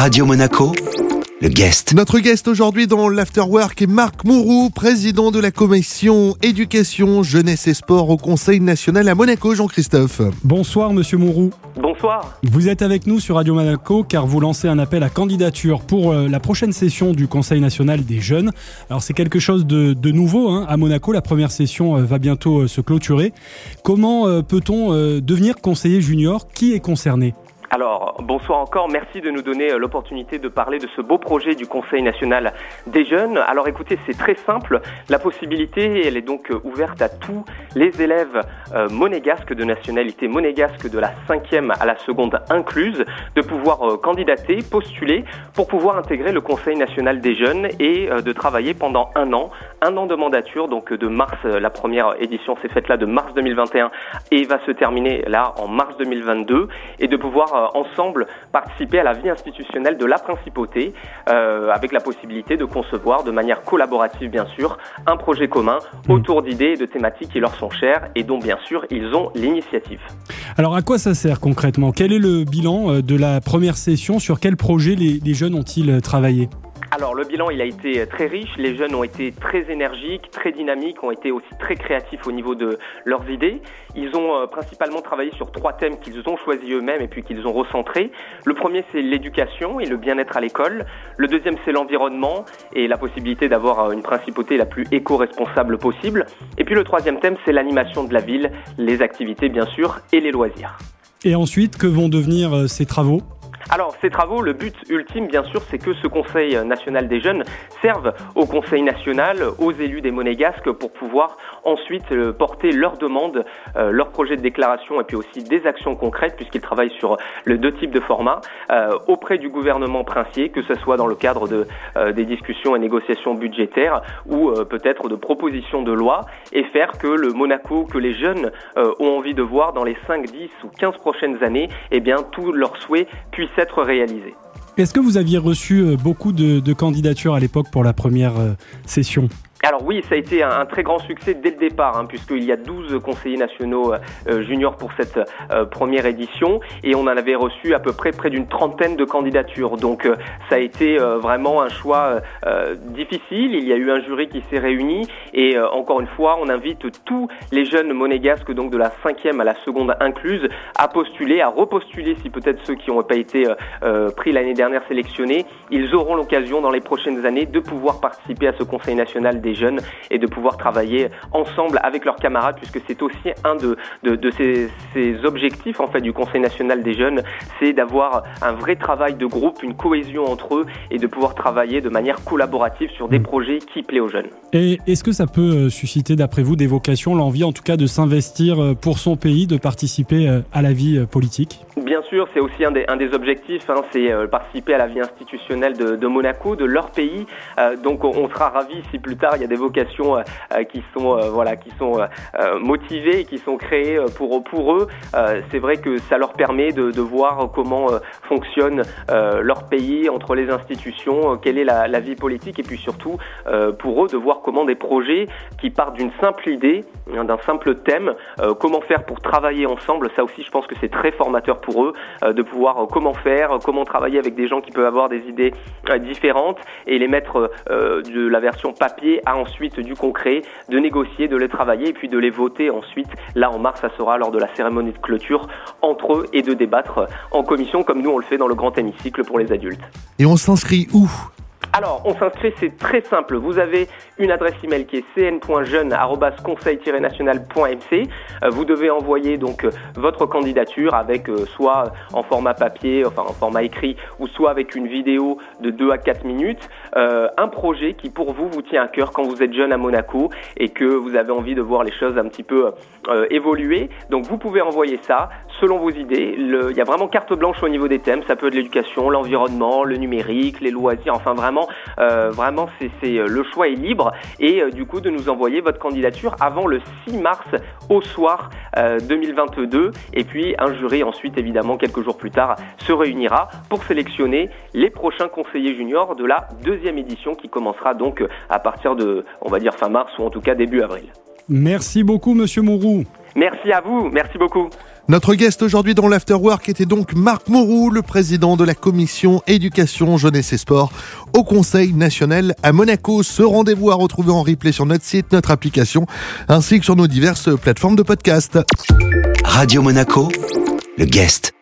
Radio Monaco, le guest. Notre guest aujourd'hui dans l'Afterwork est Marc Mourou, président de la commission éducation, jeunesse et sport au Conseil national à Monaco. Jean-Christophe. Bonsoir Monsieur Mourou. Bonsoir. Vous êtes avec nous sur Radio Monaco car vous lancez un appel à candidature pour euh, la prochaine session du Conseil national des jeunes. Alors c'est quelque chose de, de nouveau hein. à Monaco. La première session euh, va bientôt euh, se clôturer. Comment peut-on devenir conseiller junior? Qui est concerné? Alors, bonsoir encore. Merci de nous donner euh, l'opportunité de parler de ce beau projet du Conseil national des jeunes. Alors écoutez, c'est très simple. La possibilité, elle est donc euh, ouverte à tous les élèves euh, monégasques de nationalité monégasque de la cinquième à la seconde incluse de pouvoir candidater, postuler pour pouvoir intégrer le Conseil national des jeunes et de travailler pendant un an, un an de mandature, donc de mars, la première édition s'est faite là de mars 2021 et va se terminer là en mars 2022 et de pouvoir euh, ensemble participer à la vie institutionnelle de la principauté euh, avec la possibilité de concevoir de manière collaborative bien sûr un projet commun hmm. autour d'idées et de thématiques qui leur sont chères et dont bien sûr ils ont l'initiative. Alors à quoi ça sert concrètement? Quel est le bilan euh, de la première session? Sur quel projet les jeunes ont-ils travaillé? Alors le bilan il a été très riche, les jeunes ont été très énergiques, très dynamiques, ont été aussi très créatifs au niveau de leurs idées. Ils ont euh, principalement travaillé sur trois thèmes qu'ils ont choisis eux-mêmes et puis qu'ils ont recentrés. Le premier c'est l'éducation et le bien-être à l'école. Le deuxième c'est l'environnement et la possibilité d'avoir euh, une principauté la plus éco-responsable possible. Et puis le troisième thème c'est l'animation de la ville, les activités bien sûr et les loisirs. Et ensuite, que vont devenir euh, ces travaux? Alors, ces travaux, le but ultime, bien sûr, c'est que ce Conseil national des jeunes serve au Conseil national, aux élus des Monégasques, pour pouvoir ensuite euh, porter leurs demandes, euh, leurs projets de déclaration et puis aussi des actions concrètes, puisqu'ils travaillent sur le deux types de formats, euh, auprès du gouvernement princier, que ce soit dans le cadre de, des discussions et négociations budgétaires ou peut-être de propositions de loi, et faire que le Monaco, que les jeunes ont envie de voir dans les 5, 10 ou 15 prochaines années, eh bien, tous leurs souhaits puissent réalisé. Est-ce que vous aviez reçu euh, beaucoup de, candidatures à l'époque pour la première euh, session? Alors oui, ça a été un, très grand succès dès le départ, hein, puisqu'il y a 12 conseillers nationaux euh, juniors pour cette euh, première édition, et on en avait reçu à peu près près d'une trentaine de candidatures. Donc euh, ça a été vraiment un choix difficile. Il y a eu un jury qui s'est réuni, et encore une fois, on invite tous les jeunes monégasques, donc de la cinquième à la seconde incluse, à postuler, à repostuler si peut-être ceux qui n'ont pas été pris l'année dernière sélectionnés, ils auront l'occasion dans les prochaines années de pouvoir participer à ce Conseil national des jeunes et de pouvoir travailler ensemble avec leurs camarades puisque c'est aussi un de, de, ces, objectifs en fait du Conseil national des jeunes, c'est d'avoir un vrai travail de groupe, une cohésion entre eux et de pouvoir travailler de manière collaborative sur des mm. projets qui plaisent aux jeunes. Et est-ce que ça peut euh, susciter d'après vous des vocations, l'envie en tout cas de s'investir euh, pour son pays, de participer euh, à la vie politique? Bien sûr, c'est aussi un des, un des objectifs, hein, c'est participer à la vie institutionnelle de, Monaco, de leur pays. donc on, sera ravis si plus tard il y a des vocations euh, euh, qui sont euh, voilà qui sont motivées et qui sont créées pour pour eux. c'est vrai que ça leur permet de, voir comment fonctionne leur pays entre les institutions, quelle est la, la, vie politique et puis surtout pour eux de voir comment des projets qui partent d'une simple idée, hein, d'un simple thème, comment faire pour travailler ensemble. Ça aussi, je pense que c'est très formateur pour eux de pouvoir comment faire, comment travailler avec des gens qui peuvent avoir des idées différentes et les mettre de la version papier ensuite du concret, de négocier, de les travailler et puis de les voter ensuite. Là en mars, ça sera lors de la cérémonie de clôture entre eux et de débattre en commission comme nous on le fait dans le grand hémicycle pour les adultes. Et on s'inscrit où alors, on s'inscrit, c'est très simple. Vous avez une adresse email qui est cn.jeune@conseil-national.mc. Euh, vous devez envoyer donc euh, votre candidature avec euh, soit en format papier, enfin en format écrit, ou soit avec une vidéo de 2 à 4 minutes, un projet qui pour vous vous tient à cœur quand vous êtes jeune à Monaco et que vous avez envie de voir les choses un petit peu évoluer. Donc vous pouvez envoyer ça selon vos idées. il y a vraiment carte blanche au niveau des thèmes. Ça peut être l'éducation, l'environnement, le numérique, les loisirs, enfin vraiment euh, vraiment, c'est euh, le choix est libre et euh, du coup de nous envoyer votre candidature avant le 6 mars au soir 2022 et puis un jury ensuite évidemment quelques jours plus tard se réunira pour sélectionner les prochains conseillers juniors de la deuxième édition qui commencera donc à partir de on va dire fin mars ou en tout cas début avril. Merci beaucoup Monsieur Mourou. Merci à vous, merci beaucoup. Notre guest aujourd'hui dans l'Afterwork était donc Marc Mourou, le président de la commission éducation, jeunesse et sport au Conseil national à Monaco. Ce rendez-vous à retrouver en replay sur notre site, notre application, ainsi que sur nos diverses plateformes de podcast. Radio Monaco, le guest.